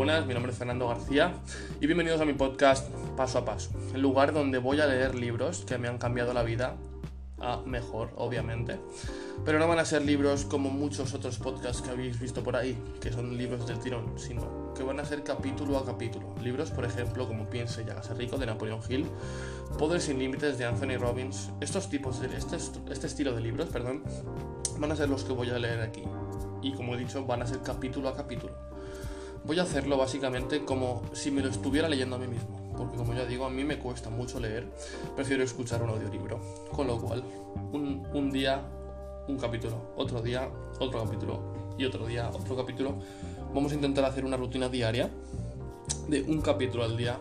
buenas, mi nombre es Fernando García y bienvenidos a mi podcast Paso a Paso, el lugar donde voy a leer libros que me han cambiado la vida a mejor, obviamente. Pero no van a ser libros como muchos otros podcasts que habéis visto por ahí, que son libros del tirón, sino que van a ser capítulo a capítulo. Libros, por ejemplo, como Piense y hágase rico de Napoleon Hill, Poder sin límites de Anthony Robbins. Estos tipos de este, este estilo de libros, perdón, van a ser los que voy a leer aquí. Y como he dicho, van a ser capítulo a capítulo. Voy a hacerlo básicamente como si me lo estuviera leyendo a mí mismo, porque como ya digo, a mí me cuesta mucho leer, prefiero escuchar un audiolibro. Con lo cual, un, día, un capítulo, otro día, otro capítulo y otro día, otro capítulo. Vamos a intentar hacer una rutina diaria de un capítulo al día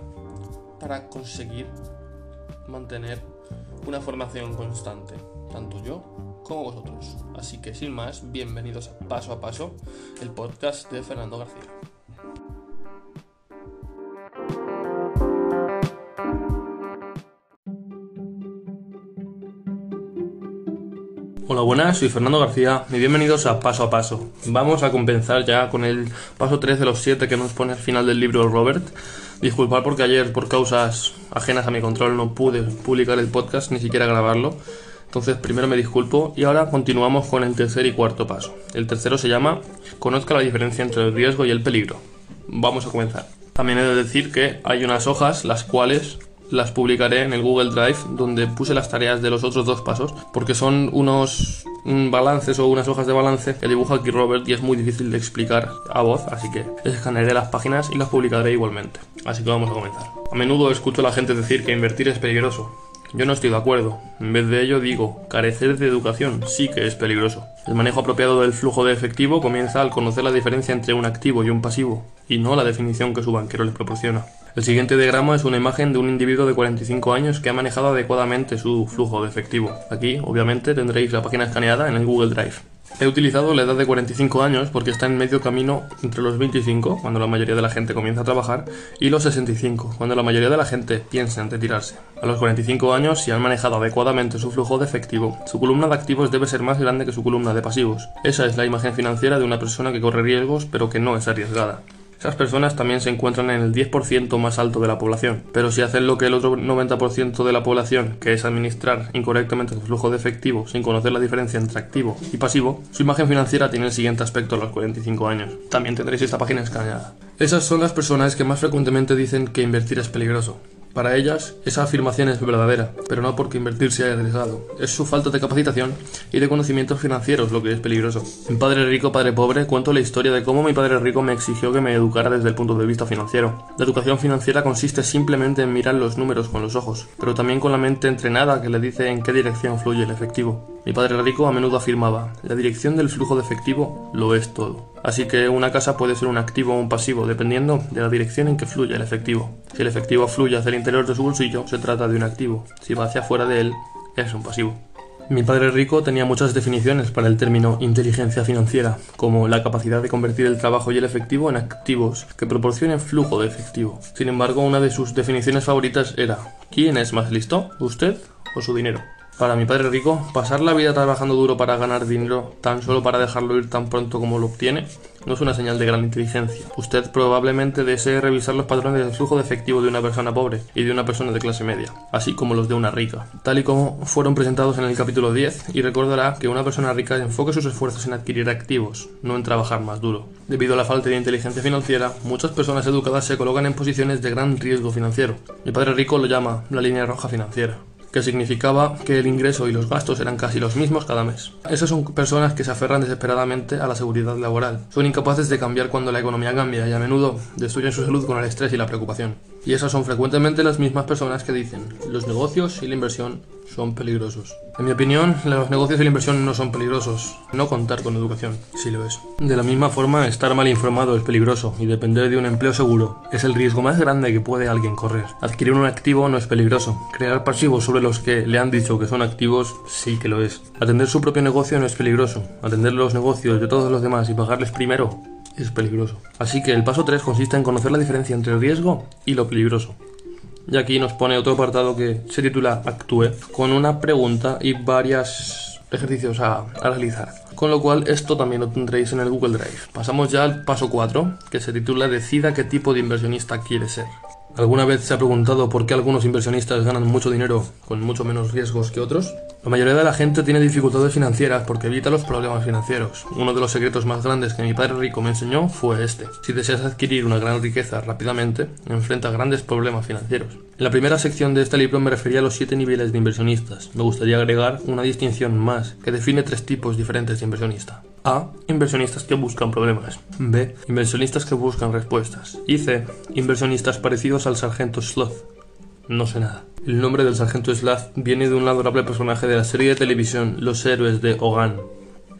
para conseguir mantener una formación constante, tanto yo como vosotros. Así que sin más, bienvenidos a Paso a Paso, el podcast de Fernando García. Hola, buenas, soy Fernando García y bienvenidos a Paso a Paso. Vamos a compensar ya con el paso 3 de los 7 que nos pone al final del libro Robert. Disculpad porque ayer, por causas ajenas a mi control, no pude publicar el podcast, ni siquiera grabarlo. Entonces, primero me disculpo y ahora continuamos con el tercer y cuarto paso. El tercero se llama Conozca la diferencia entre el riesgo y el peligro. Vamos a comenzar. También he de decir que hay unas hojas las cuales las publicaré en el Google Drive donde puse las tareas de los otros dos pasos porque son unos balances o unas hojas de balance que dibuja aquí Robert y es muy difícil de explicar a voz así que escanearé las páginas y las publicaré igualmente así que vamos a comenzar a menudo escucho a la gente decir que invertir es peligroso yo no estoy de acuerdo. En vez de ello digo, carecer de educación sí que es peligroso. El manejo apropiado del flujo de efectivo comienza al conocer la diferencia entre un activo y un pasivo, y no la definición que su banquero les proporciona. El siguiente diagrama es una imagen de un individuo de 45 años que ha manejado adecuadamente su flujo de efectivo. Aquí, obviamente, tendréis la página escaneada en el Google Drive. He utilizado la edad de 45 años porque está en medio camino entre los 25, cuando la mayoría de la gente comienza a trabajar, y los 65, cuando la mayoría de la gente piensa en retirarse. A los 45 años, si han manejado adecuadamente su flujo de efectivo, su columna de activos debe ser más grande que su columna de pasivos. Esa es la imagen financiera de una persona que corre riesgos pero que no es arriesgada. Esas personas también se encuentran en el 10% más alto de la población, pero si hacen lo que el otro 90% de la población, que es administrar incorrectamente su flujo de efectivo sin conocer la diferencia entre activo y pasivo, su imagen financiera tiene el siguiente aspecto a los 45 años. También tendréis esta página escaneada. Esas son las personas que más frecuentemente dicen que invertir es peligroso. Para ellas, esa afirmación es verdadera, pero no porque invertir sea arriesgado. Es su falta de capacitación y de conocimientos financieros lo que es peligroso. En Padre Rico, Padre Pobre cuento la historia de cómo mi padre rico me exigió que me educara desde el punto de vista financiero. La educación financiera consiste simplemente en mirar los números con los ojos, pero también con la mente entrenada que le dice en qué dirección fluye el efectivo. Mi padre rico a menudo afirmaba, la dirección del flujo de efectivo lo es todo. Así que una casa puede ser un activo o un pasivo dependiendo de la dirección en que fluye el efectivo. Si el efectivo fluye hacia el interior de su bolsillo, se trata de un activo. Si va hacia afuera de él, es un pasivo. Mi padre rico tenía muchas definiciones para el término inteligencia financiera, como la capacidad de convertir el trabajo y el efectivo en activos que proporcionen flujo de efectivo. Sin embargo, una de sus definiciones favoritas era ¿quién es más listo? ¿Usted o su dinero? Para mi padre rico, pasar la vida trabajando duro para ganar dinero tan solo para dejarlo ir tan pronto como lo obtiene no es una señal de gran inteligencia. Usted probablemente desee revisar los patrones de flujo de efectivo de una persona pobre y de una persona de clase media, así como los de una rica, tal y como fueron presentados en el capítulo 10, y recordará que una persona rica enfoque sus esfuerzos en adquirir activos, no en trabajar más duro. Debido a la falta de inteligencia financiera, muchas personas educadas se colocan en posiciones de gran riesgo financiero. Mi padre rico lo llama la línea roja financiera que significaba que el ingreso y los gastos eran casi los mismos cada mes. Esas son personas que se aferran desesperadamente a la seguridad laboral. Son incapaces de cambiar cuando la economía cambia y a menudo destruyen su salud con el estrés y la preocupación. Y esas son frecuentemente las mismas personas que dicen, los negocios y la inversión son peligrosos. En mi opinión, los negocios y la inversión no son peligrosos. No contar con educación, sí lo es. De la misma forma, estar mal informado es peligroso y depender de un empleo seguro es el riesgo más grande que puede alguien correr. Adquirir un activo no es peligroso. Crear pasivos sobre los que le han dicho que son activos sí que lo es. Atender su propio negocio no es peligroso. Atender los negocios de todos los demás y pagarles primero es peligroso. Así que el paso 3 consiste en conocer la diferencia entre el riesgo y lo peligroso. Y aquí nos pone otro apartado que se titula Actúe, con una pregunta y varias ejercicios a, a realizar. Con lo cual esto también lo tendréis en el Google Drive. Pasamos ya al paso 4, que se titula Decida qué tipo de inversionista quiere ser. ¿Alguna vez se ha preguntado por qué algunos inversionistas ganan mucho dinero con mucho menos riesgos que otros? La mayoría de la gente tiene dificultades financieras porque evita los problemas financieros. Uno de los secretos más grandes que mi padre rico me enseñó fue este. Si deseas adquirir una gran riqueza rápidamente, enfrenta grandes problemas financieros. En la primera sección de este libro me refería a los siete niveles de inversionistas. Me gustaría agregar una distinción más que define tres tipos diferentes de inversionista. A. Inversionistas que buscan problemas. B. Inversionistas que buscan respuestas. Y C. Inversionistas parecidos al sargento Sloth. No sé nada. El nombre del sargento Sloth viene de un adorable personaje de la serie de televisión Los héroes de Hogan.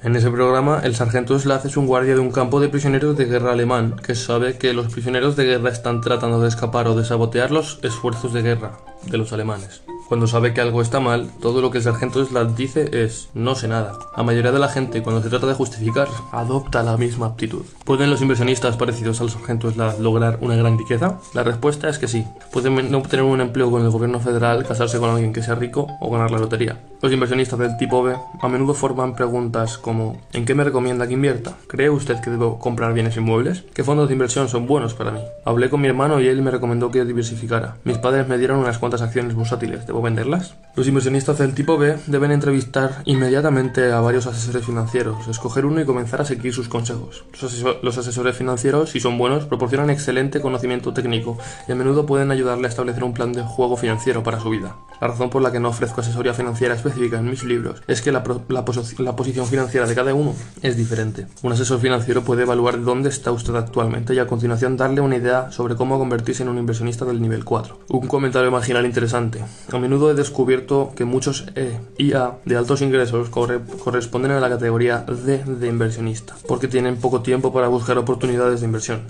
En ese programa, el sargento Sloth es un guardia de un campo de prisioneros de guerra alemán que sabe que los prisioneros de guerra están tratando de escapar o de sabotear los esfuerzos de guerra de los alemanes. Cuando sabe que algo está mal, todo lo que el sargento Slatt dice es no sé nada. La mayoría de la gente, cuando se trata de justificar, adopta la misma actitud. ¿Pueden los inversionistas parecidos al sargento Slatt lograr una gran riqueza? La respuesta es que sí. Pueden obtener un empleo con el gobierno federal, casarse con alguien que sea rico o ganar la lotería. Los inversionistas del tipo B a menudo forman preguntas como ¿En qué me recomienda que invierta? ¿Cree usted que debo comprar bienes inmuebles? ¿Qué fondos de inversión son buenos para mí? Hablé con mi hermano y él me recomendó que diversificara. Mis padres me dieron unas cuantas acciones bursátiles. ¿Debo venderlas? Los inversionistas del tipo B deben entrevistar inmediatamente a varios asesores financieros, escoger uno y comenzar a seguir sus consejos. Los, asesores financieros, si son buenos, proporcionan excelente conocimiento técnico y a menudo pueden ayudarle a establecer un plan de juego financiero para su vida. La razón por la que no ofrezco asesoría financiera específica en mis libros es que la, la posición financiera de cada uno es diferente. Un asesor financiero puede evaluar dónde está usted actualmente y a continuación darle una idea sobre cómo convertirse en un inversionista del nivel 4. Un comentario marginal interesante. A menudo he descubierto que muchos E y A de altos ingresos corresponden a la categoría D de inversionista, porque tienen poco tiempo para buscar oportunidades de inversión.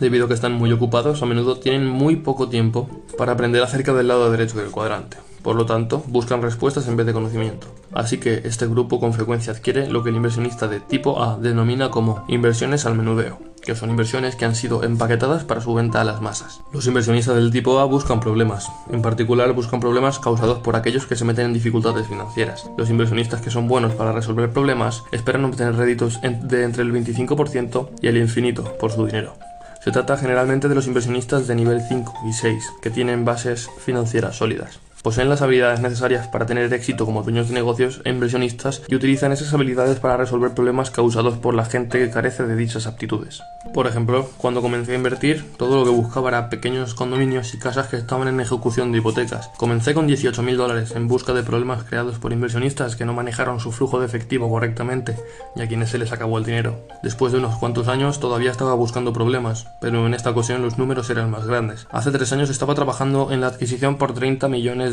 Debido a que están muy ocupados, a menudo tienen muy poco tiempo para aprender acerca del lado derecho del cuadrante. Por lo tanto, buscan respuestas en vez de conocimiento. Así que este grupo con frecuencia adquiere lo que el inversionista de tipo A denomina como inversiones al menudeo, que son inversiones que han sido empaquetadas para su venta a las masas. Los inversionistas del tipo A buscan problemas, en particular buscan problemas causados por aquellos que se meten en dificultades financieras. Los inversionistas que son buenos para resolver problemas esperan obtener réditos de entre el 25% y el infinito por su dinero. Se trata generalmente de los inversionistas de nivel 5 y 6, que tienen bases financieras sólidas poseen las habilidades necesarias para tener éxito como dueños de negocios e inversionistas y utilizan esas habilidades para resolver problemas causados por la gente que carece de dichas aptitudes. Por ejemplo, cuando comencé a invertir, todo lo que buscaba era pequeños condominios y casas que estaban en ejecución de hipotecas. Comencé con 18.000 dólares en busca de problemas creados por inversionistas que no manejaron su flujo de efectivo correctamente y a quienes se les acabó el dinero. Después de unos cuantos años todavía estaba buscando problemas, pero en esta ocasión los números eran más grandes. Hace tres años estaba trabajando en la adquisición por 30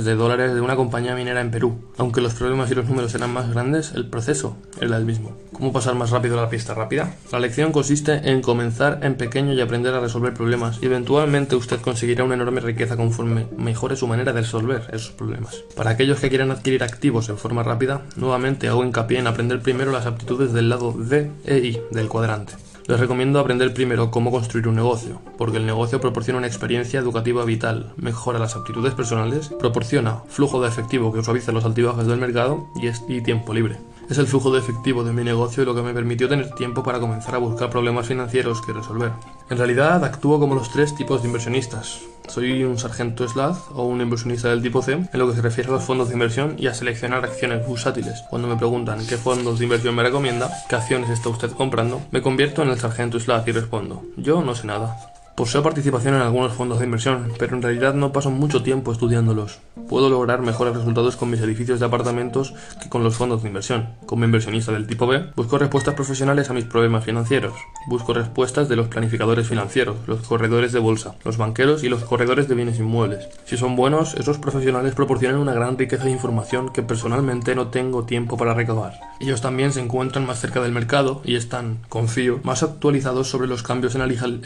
de dólares de una compañía minera en Perú. Aunque los problemas y los números eran más grandes, el proceso era el mismo. ¿Cómo pasar más rápido la pista rápida? La lección consiste en comenzar en pequeño y aprender a resolver problemas y eventualmente usted conseguirá una enorme riqueza conforme mejore su manera de resolver esos problemas. Para aquellos que quieran adquirir activos en forma rápida, nuevamente hago hincapié en aprender primero las aptitudes del lado D e I del cuadrante. Les recomiendo aprender primero cómo construir un negocio, porque el negocio proporciona una experiencia educativa vital, mejora las aptitudes personales, proporciona flujo de efectivo que suaviza los altibajos del mercado y, es, y tiempo libre. Es el flujo de efectivo de mi negocio lo que me permitió tener tiempo para comenzar a buscar problemas financieros que resolver. En realidad actúo como los tres tipos de inversionistas. Soy un sargento SLAD o un inversionista del tipo C en lo que se refiere a los fondos de inversión y a seleccionar acciones bursátiles. Cuando me preguntan qué fondos de inversión me recomienda, qué acciones está usted comprando, me convierto en el sargento SLAD y respondo, yo no sé nada. Poseo participación en algunos fondos de inversión, pero en realidad no paso mucho tiempo estudiándolos. Puedo lograr mejores resultados con mis edificios de apartamentos que con los fondos de inversión. Como inversionista del tipo B, busco respuestas profesionales a mis problemas financieros. Busco respuestas de los planificadores financieros, los corredores de bolsa, los banqueros y los corredores de bienes inmuebles. Si son buenos, esos profesionales proporcionan una gran riqueza de información que personalmente no tengo tiempo para recabar. Ellos también se encuentran más cerca del mercado y están, confío, más actualizados sobre los cambios en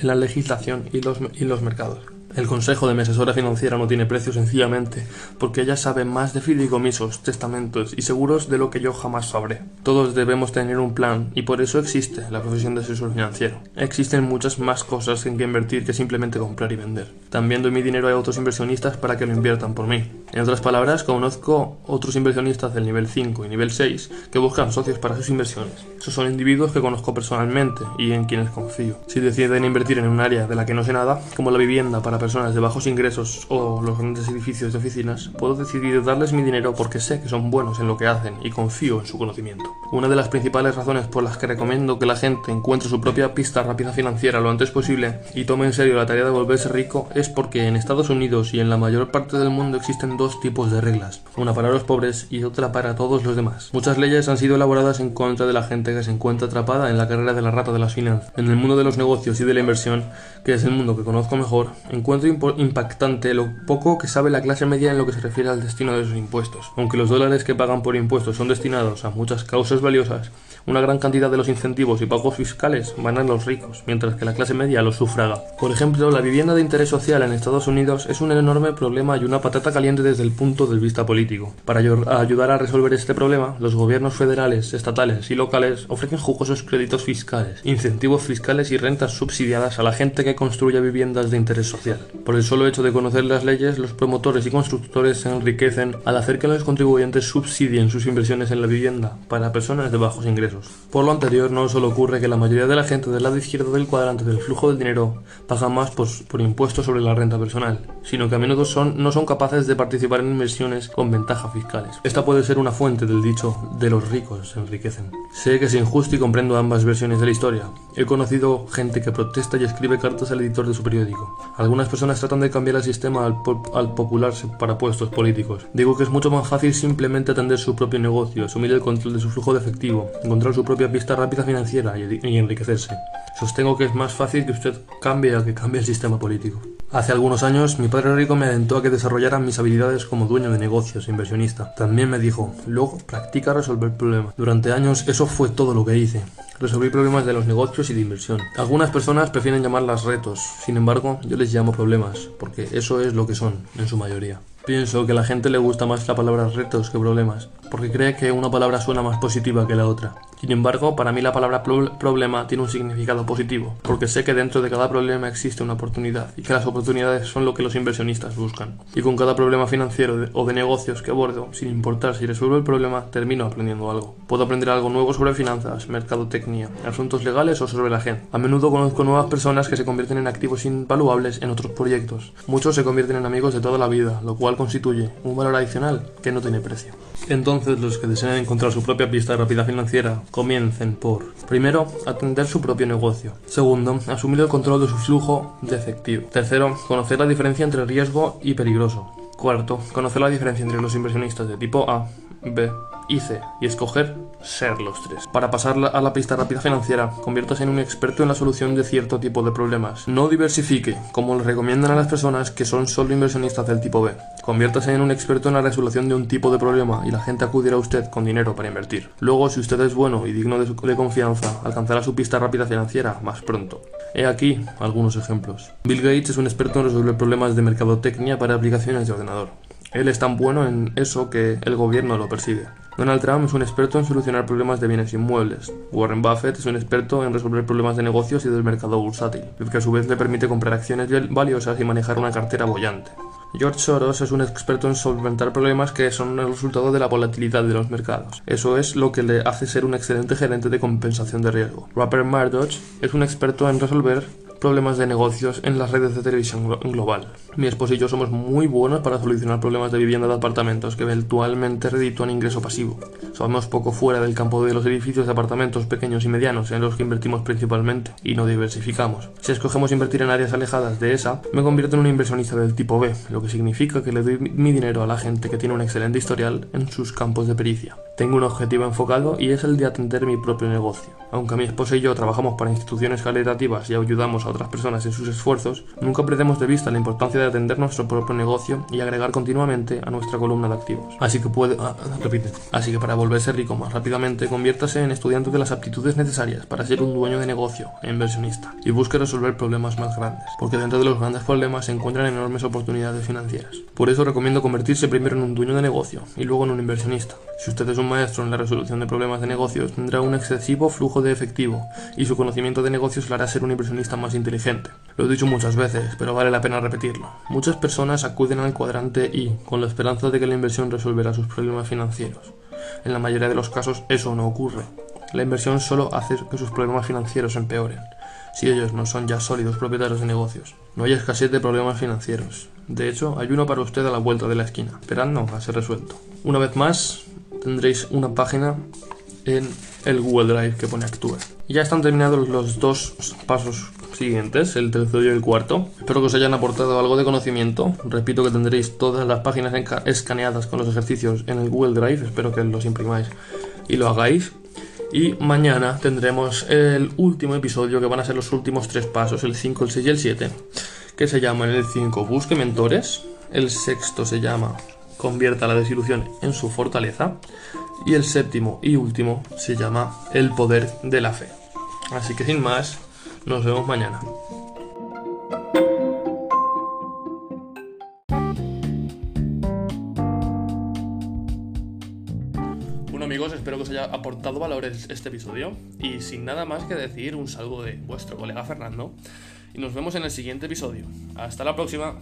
la legislación y los, y los mercados. El consejo de mi asesora financiera no tiene precio sencillamente porque ella sabe más de fideicomisos, testamentos y seguros de lo que yo jamás sabré. Todos debemos tener un plan y por eso existe la profesión de asesor financiero. Existen muchas más cosas en que invertir que simplemente comprar y vender. También doy mi dinero a otros inversionistas para que lo inviertan por mí. En otras palabras, conozco otros inversionistas del nivel 5 y nivel 6 que buscan socios para sus inversiones. Esos son individuos que conozco personalmente y en quienes confío. Si deciden invertir en un área de la que no sé nada, como la vivienda para personas de bajos ingresos o los grandes edificios de oficinas, puedo decidir darles mi dinero porque sé que son buenos en lo que hacen y confío en su conocimiento. Una de las principales razones por las que recomiendo que la gente encuentre su propia pista rápida financiera lo antes posible y tome en serio la tarea de volverse rico es porque en Estados Unidos y en la mayor parte del mundo existen dos tipos de reglas, una para los pobres y otra para todos los demás. Muchas leyes han sido elaboradas en contra de la gente que se encuentra atrapada en la carrera de la rata de las finanzas. En el mundo de los negocios y de la inversión, que es el mundo que conozco mejor, encuentro impactante lo poco que sabe la clase media en lo que se refiere al destino de sus impuestos. Aunque los dólares que pagan por impuestos son destinados a muchas causas valiosas, una gran cantidad de los incentivos y pagos fiscales van a los ricos, mientras que la clase media los sufraga. Por ejemplo, la vivienda de interés social en Estados Unidos es un enorme problema y una patata caliente desde el punto de vista político. Para ayudar a resolver este problema, los gobiernos federales, estatales y locales ofrecen jugosos créditos fiscales, incentivos fiscales y rentas subsidiadas a la gente que construye viviendas de interés social. Por el solo hecho de conocer las leyes, los promotores y constructores se enriquecen al hacer que los contribuyentes subsidien sus inversiones en la vivienda para personas de bajos ingresos. Por lo anterior, no solo ocurre que la mayoría de la gente del lado izquierdo del cuadrante del flujo del dinero paga más por, por impuestos sobre la renta personal, sino que a menudo son, no son capaces de participar en inversiones con ventajas fiscales. Esta puede ser una fuente del dicho de los ricos se enriquecen. Sé que es injusto y comprendo ambas versiones de la historia. He conocido gente que protesta y escribe cartas al editor de su periódico. Algunas personas tratan de cambiar el sistema al, al popularse para puestos políticos. Digo que es mucho más fácil simplemente atender su propio negocio, asumir el control de su flujo de efectivo, encontrar su propia pista rápida financiera y, enriquecerse. Sostengo que es más fácil que usted cambie a que cambie el sistema político. Hace algunos años, mi padre rico me alentó a que desarrollara mis habilidades como dueño de negocios e inversionista. También me dijo, luego practica resolver problemas. Durante años eso fue todo lo que hice. Resolví problemas de los negocios y de inversión. Algunas personas prefieren llamarlas retos, sin embargo, yo les llamo problemas, porque eso es lo que son, en su mayoría. Pienso que a la gente le gusta más la palabra retos que problemas, porque cree que una palabra suena más positiva que la otra. Sin embargo, para mí la palabra problema tiene un significado positivo, porque sé que dentro de cada problema existe una oportunidad y que las oportunidades son lo que los inversionistas buscan. Y con cada problema financiero o de negocios que abordo, sin importar si resuelvo el problema, termino aprendiendo algo. Puedo aprender algo nuevo sobre finanzas, mercadotecnia, asuntos legales o sobre la gente. A menudo conozco nuevas personas que se convierten en activos invaluables en otros proyectos. Muchos se convierten en amigos de toda la vida, lo cual constituye un valor adicional que no tiene precio. Entonces, los que desean encontrar su propia pista rápida financiera comiencen por, primero, atender su propio negocio. Segundo, asumir el control de su flujo de efectivo. Tercero, conocer la diferencia entre riesgo y peligroso. Cuarto, conocer la diferencia entre los inversionistas de tipo A, B C y escoger ser los tres. Para pasar a la pista rápida financiera, conviértase en un experto en la solución de cierto tipo de problemas. No diversifique, como le recomiendan a las personas que son solo inversionistas del tipo B. Conviértase en un experto en la resolución de un tipo de problema y la gente acudirá a usted con dinero para invertir. Luego, si usted es bueno y digno de, de confianza, alcanzará su pista rápida financiera más pronto. He aquí algunos ejemplos. Bill Gates es un experto en resolver problemas de mercadotecnia para aplicaciones de ordenador. Él es tan bueno en eso que el gobierno lo persigue. Donald Trump es un experto en solucionar problemas de bienes inmuebles. Warren Buffett es un experto en resolver problemas de negocios y del mercado bursátil, que a su vez le permite comprar acciones valiosas y manejar una cartera bollante. George Soros es un experto en solventar problemas que son el resultado de la volatilidad de los mercados. Eso es lo que le hace ser un excelente gerente de compensación de riesgo. Rupert Murdoch es un experto en resolver problemas de negocios en las redes de televisión global. Mi esposo y yo somos muy buenos para solucionar problemas de vivienda de apartamentos que eventualmente reditúan ingreso pasivo. Somos poco fuera del campo de los edificios de apartamentos pequeños y medianos en los que invertimos principalmente y no diversificamos. Si escogemos invertir en áreas alejadas de esa, me convierto en un inversionista del tipo B, lo que significa que le doy mi dinero a la gente que tiene un excelente historial en sus campos de pericia. Tengo un objetivo enfocado y es el de atender mi propio negocio. Aunque mi esposa y yo trabajamos para instituciones caritativas y ayudamos a otras personas en sus esfuerzos, nunca perdemos de vista la importancia de atender nuestro propio negocio y agregar continuamente a nuestra columna de activos. Así que puede, ah, repite. Así que para volverse rico más rápidamente, conviértase en estudiante de las aptitudes necesarias para ser un dueño de negocio e inversionista y busque resolver problemas más grandes, porque dentro de los grandes problemas se encuentran enormes oportunidades financieras. Por eso recomiendo convertirse primero en un dueño de negocio y luego en un inversionista. Si usted es un maestro en la resolución de problemas de negocios, tendrá un excesivo flujo de efectivo y su conocimiento de negocios le hará ser un inversionista más inteligente. Lo he dicho muchas veces, pero vale la pena repetirlo. Muchas personas acuden al cuadrante I con la esperanza de que la inversión resolverá sus problemas financieros. En la mayoría de los casos eso no ocurre. La inversión solo hace que sus problemas financieros empeoren, si ellos no son ya sólidos propietarios de negocios. No hay escasez de problemas financieros. De hecho, hay uno para usted a la vuelta de la esquina, esperando a ser resuelto. Una vez más, tendréis una página en el Google Drive que pone Actúe. Ya están terminados los dos pasos siguientes, el tercero y el cuarto. Espero que os hayan aportado algo de conocimiento. Repito que tendréis todas las páginas escaneadas con los ejercicios en el Google Drive. Espero que los imprimáis y lo hagáis. Y mañana tendremos el último episodio, que van a ser los últimos tres pasos, el 5, el 6 y el 7, que se llaman el 5, busque mentores. El sexto se llama convierta la desilusión en su fortaleza. Y el séptimo y último se llama el poder de la fe. Así que sin más, nos vemos mañana. Bueno amigos, espero que os haya aportado valor este episodio y sin nada más que decir un saludo de vuestro colega Fernando y nos vemos en el siguiente episodio. Hasta la próxima.